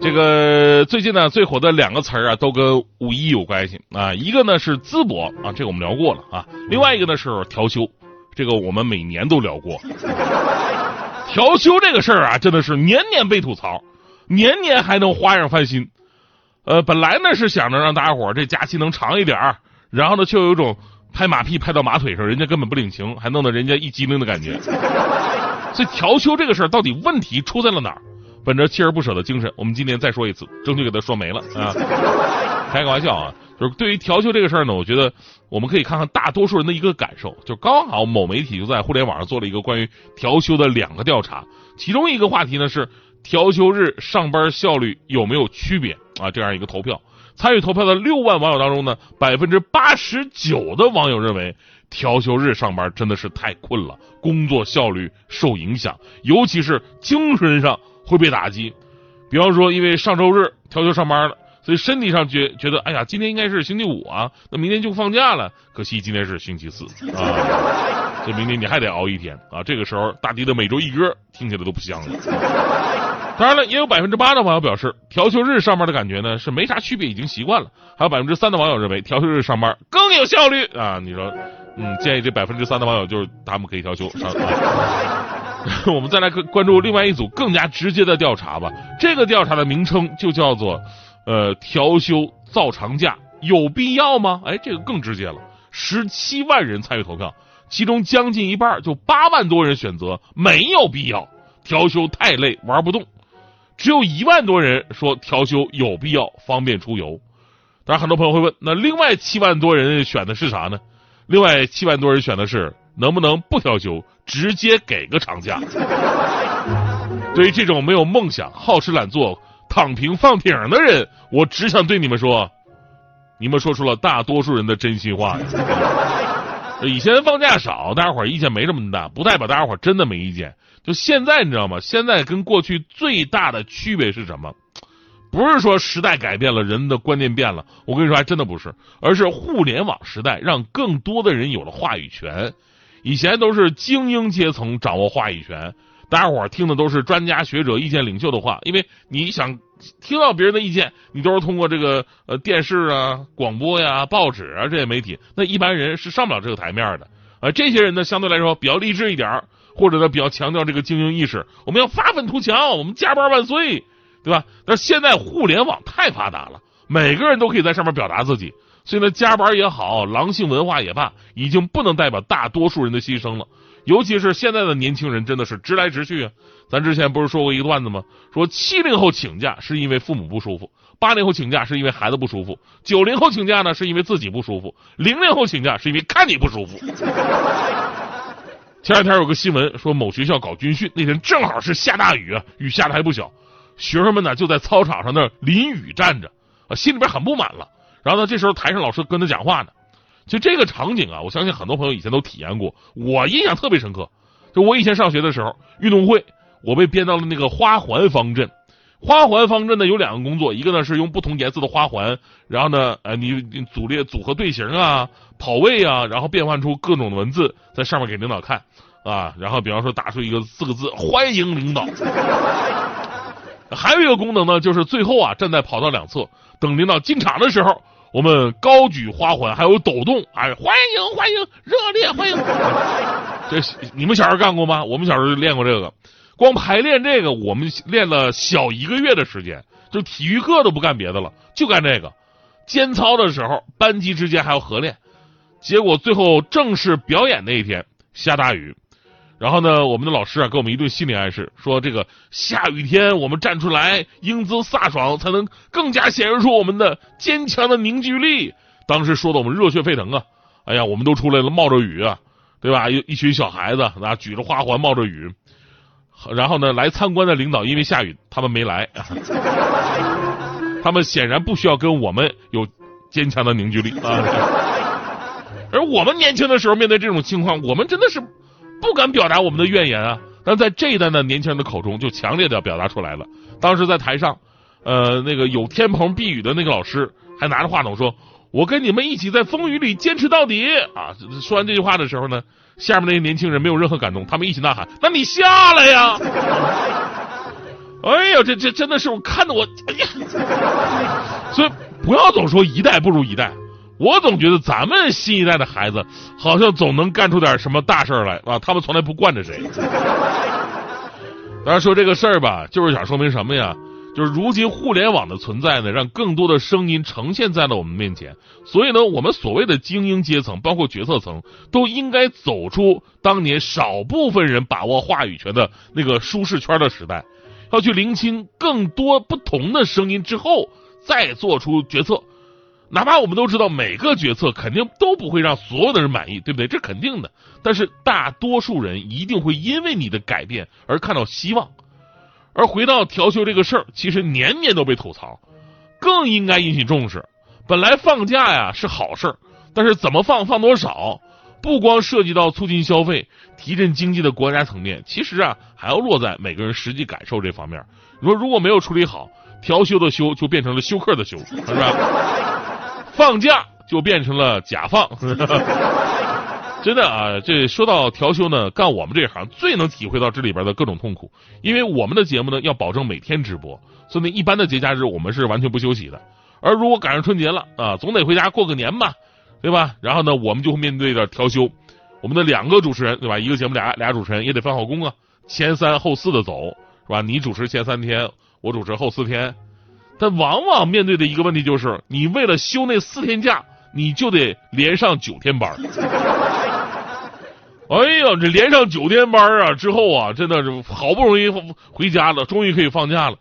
这个最近呢最火的两个词儿啊，都跟五一有关系啊。一个呢是淄博啊，这个我们聊过了啊。另外一个呢是调休，这个我们每年都聊过。调休这个事儿啊，真的是年年被吐槽，年年还能花样翻新。呃，本来呢是想着让大家伙儿这假期能长一点儿，然后呢就有一种拍马屁拍到马腿上，人家根本不领情，还弄得人家一激灵的感觉。所以调休这个事儿到底问题出在了哪儿？本着锲而不舍的精神，我们今天再说一次，争取给他说没了啊！开个玩笑啊，就是对于调休这个事儿呢，我觉得我们可以看看大多数人的一个感受。就刚好某媒体就在互联网上做了一个关于调休的两个调查，其中一个话题呢是调休日上班效率有没有区别啊？这样一个投票，参与投票的六万网友当中呢，百分之八十九的网友认为。调休日上班真的是太困了，工作效率受影响，尤其是精神上会被打击。比方说，因为上周日调休上班了，所以身体上觉觉得，哎呀，今天应该是星期五啊，那明天就放假了。可惜今天是星期四啊，这明天你还得熬一天啊。这个时候，大迪的每周一歌听起来都不香了。当然了，也有百分之八的网友表示，调休日上班的感觉呢是没啥区别，已经习惯了。还有百分之三的网友认为，调休日上班更有效率啊。你说？嗯，建议这百分之三的网友就是他们可以调休上。我们再来关注另外一组更加直接的调查吧。这个调查的名称就叫做“呃调休造长假有必要吗？”哎，这个更直接了。十七万人参与投票，其中将近一半，就八万多人选择没有必要，调休太累玩不动。只有一万多人说调休有必要，方便出游。当然，很多朋友会问，那另外七万多人选的是啥呢？另外七万多人选的是能不能不调休，直接给个长假。对于这种没有梦想、好吃懒做、躺平放挺的人，我只想对你们说，你们说出了大多数人的真心话。以前放假少，大家伙意见没这么大，不代表大家伙真的没意见。就现在你知道吗？现在跟过去最大的区别是什么？不是说时代改变了，人的观念变了。我跟你说，还真的不是，而是互联网时代让更多的人有了话语权。以前都是精英阶层掌握话语权，大家伙听的都是专家学者、意见领袖的话。因为你想听到别人的意见，你都是通过这个呃电视啊、广播呀、报纸啊这些媒体。那一般人是上不了这个台面的。呃，这些人呢，相对来说比较励志一点，或者呢比较强调这个精英意识。我们要发愤图强，我们加班万岁。对吧？但是现在互联网太发达了，每个人都可以在上面表达自己，所以呢，加班也好，狼性文化也罢，已经不能代表大多数人的牺牲了。尤其是现在的年轻人，真的是直来直去啊！咱之前不是说过一个段子吗？说七零后请假是因为父母不舒服，八零后请假是因为孩子不舒服，九零后请假呢是因为自己不舒服，零零后请假是因为看你不舒服。前两天有个新闻说，某学校搞军训那天正好是下大雨啊，雨下的还不小。学生们呢就在操场上那淋雨站着，啊，心里边很不满了。然后呢，这时候台上老师跟他讲话呢。就这个场景啊，我相信很多朋友以前都体验过，我印象特别深刻。就我以前上学的时候，运动会我被编到了那个花环方阵。花环方阵呢有两个工作，一个呢是用不同颜色的花环，然后呢，呃，你组列组合队形啊，跑位啊，然后变换出各种的文字在上面给领导看啊。然后比方说打出一个四个字：欢迎领导。还有一个功能呢，就是最后啊，站在跑道两侧，等领导进场的时候，我们高举花环，还有抖动，哎，欢迎欢迎，热烈欢迎。这你们小时候干过吗？我们小时候就练过这个，光排练这个，我们练了小一个月的时间，就体育课都不干别的了，就干这个。间操的时候，班级之间还要合练。结果最后正式表演那一天，下大雨。然后呢，我们的老师啊，给我们一顿心理暗示，说这个下雨天我们站出来，英姿飒爽，才能更加显示出我们的坚强的凝聚力。当时说的我们热血沸腾啊！哎呀，我们都出来了，冒着雨啊，对吧？一一群小孩子啊，举着花环，冒着雨。然后呢，来参观的领导因为下雨，他们没来。他们显然不需要跟我们有坚强的凝聚力啊。而我们年轻的时候面对这种情况，我们真的是不敢表达我们的怨言啊。但在这一代的年轻人的口中，就强烈的表达出来了。当时在台上，呃，那个有天棚避雨的那个老师还拿着话筒说：“我跟你们一起在风雨里坚持到底。”啊，说完这句话的时候呢，下面那些年轻人没有任何感动，他们一起呐喊：“那你下来呀！”哎呀，这这真的是我看的我，哎呀，所以不要总说一代不如一代。我总觉得咱们新一代的孩子好像总能干出点什么大事来啊！他们从来不惯着谁。当然说这个事儿吧，就是想说明什么呀？就是如今互联网的存在呢，让更多的声音呈现在了我们面前。所以呢，我们所谓的精英阶层，包括决策层，都应该走出当年少部分人把握话语权的那个舒适圈的时代，要去聆听更多不同的声音之后，再做出决策。哪怕我们都知道每个决策肯定都不会让所有的人满意，对不对？这肯定的。但是大多数人一定会因为你的改变而看到希望。而回到调休这个事儿，其实年年都被吐槽，更应该引起重视。本来放假呀是好事儿，但是怎么放、放多少，不光涉及到促进消费、提振经济的国家层面，其实啊还要落在每个人实际感受这方面。你说如果没有处理好，调休的休就变成了休克的休，是吧？放假就变成了假放，真的啊！这说到调休呢，干我们这行最能体会到这里边的各种痛苦，因为我们的节目呢要保证每天直播，所以呢一般的节假日我们是完全不休息的。而如果赶上春节了啊，总得回家过个年吧，对吧？然后呢，我们就会面对着调休，我们的两个主持人对吧？一个节目俩俩主持人也得分好工啊，前三后四的走是吧？你主持前三天，我主持后四天。但往往面对的一个问题就是，你为了休那四天假，你就得连上九天班。哎呀，这连上九天班啊，之后啊，真的是好不容易回家了，终于可以放假了。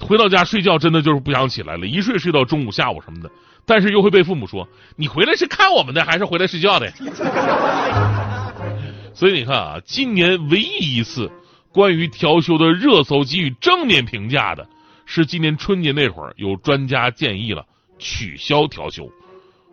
回到家睡觉，真的就是不想起来了，一睡睡到中午、下午什么的。但是又会被父母说：“你回来是看我们的，还是回来睡觉的？” 所以你看啊，今年唯一一次关于调休的热搜给予正面评价的。是今年春节那会儿，有专家建议了取消调休。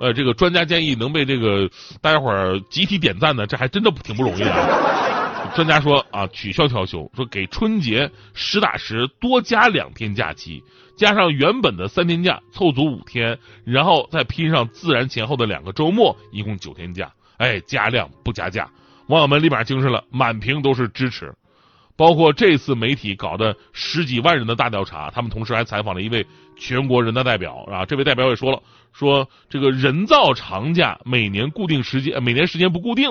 呃，这个专家建议能被这个大家伙儿集体点赞呢，这还真的挺不容易的。专家说啊，取消调休，说给春节实打实多加两天假期，加上原本的三天假，凑足五天，然后再拼上自然前后的两个周末，一共九天假。哎，加量不加价，网友们立马精神了，满屏都是支持。包括这次媒体搞的十几万人的大调查，他们同时还采访了一位全国人大代表啊。这位代表也说了，说这个人造长假每年固定时间，每年时间不固定，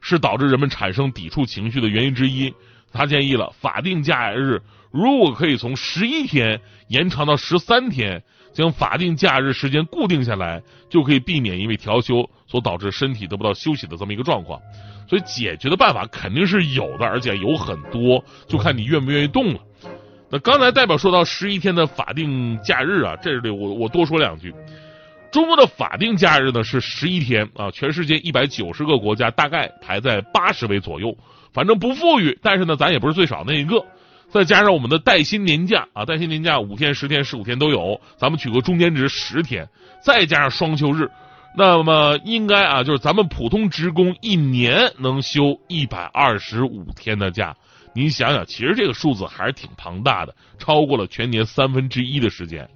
是导致人们产生抵触情绪的原因之一。他建议了，法定假日如果可以从十一天延长到十三天，将法定假日时间固定下来，就可以避免因为调休所导致身体得不到休息的这么一个状况。所以解决的办法肯定是有的，而且有很多，就看你愿不愿意动了。那刚才代表说到十一天的法定假日啊，这里我我多说两句。中国的法定假日呢是十一天啊，全世界一百九十个国家大概排在八十位左右，反正不富裕，但是呢咱也不是最少那一个。再加上我们的带薪年假啊，带薪年假五天、十天、十五天都有，咱们取个中间值十天，再加上双休日。那么应该啊，就是咱们普通职工一年能休一百二十五天的假，您想想，其实这个数字还是挺庞大的，超过了全年三分之一的时间。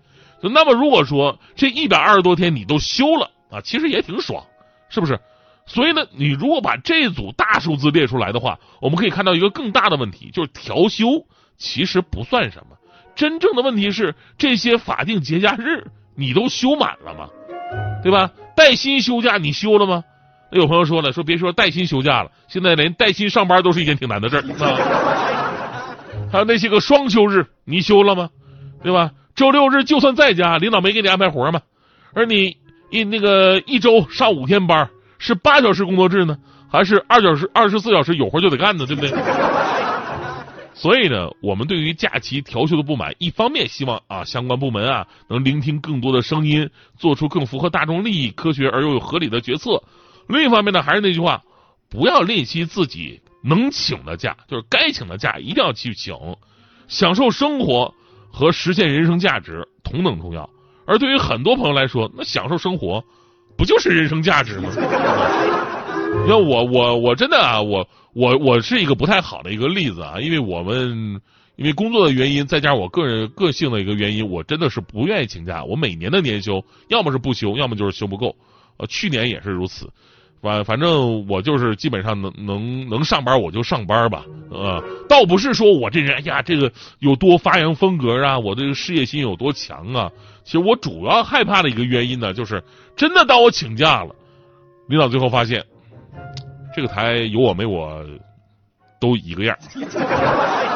那么如果说这一百二十多天你都休了啊，其实也挺爽，是不是？所以呢，你如果把这组大数字列出来的话，我们可以看到一个更大的问题，就是调休其实不算什么，真正的问题是这些法定节假日你都休满了吗？对吧？带薪休假你休了吗？那有朋友说了，说别说带薪休假了，现在连带薪上班都是一件挺难的事儿啊。还有那些个双休日，你休了吗？对吧？周六日就算在家，领导没给你安排活吗？而你一那个一周上五天班，是八小时工作制呢，还是二小时二十四小时有活就得干呢？对不对？所以呢，我们对于假期调休的不满，一方面希望啊相关部门啊能聆听更多的声音，做出更符合大众利益、科学而又有合理的决策；另一方面呢，还是那句话，不要吝惜自己能请的假，就是该请的假一定要去请，享受生活和实现人生价值同等重要。而对于很多朋友来说，那享受生活不就是人生价值吗？你看我我我真的啊，我我我是一个不太好的一个例子啊，因为我们因为工作的原因，再加上我个人个性的一个原因，我真的是不愿意请假。我每年的年休，要么是不休，要么就是休不够。呃，去年也是如此。反反正我就是基本上能能能上班我就上班吧，呃，倒不是说我这人哎呀这个有多发扬风格啊，我这个事业心有多强啊。其实我主要害怕的一个原因呢，就是真的当我请假了，领导最后发现这个台有我没我都一个样儿。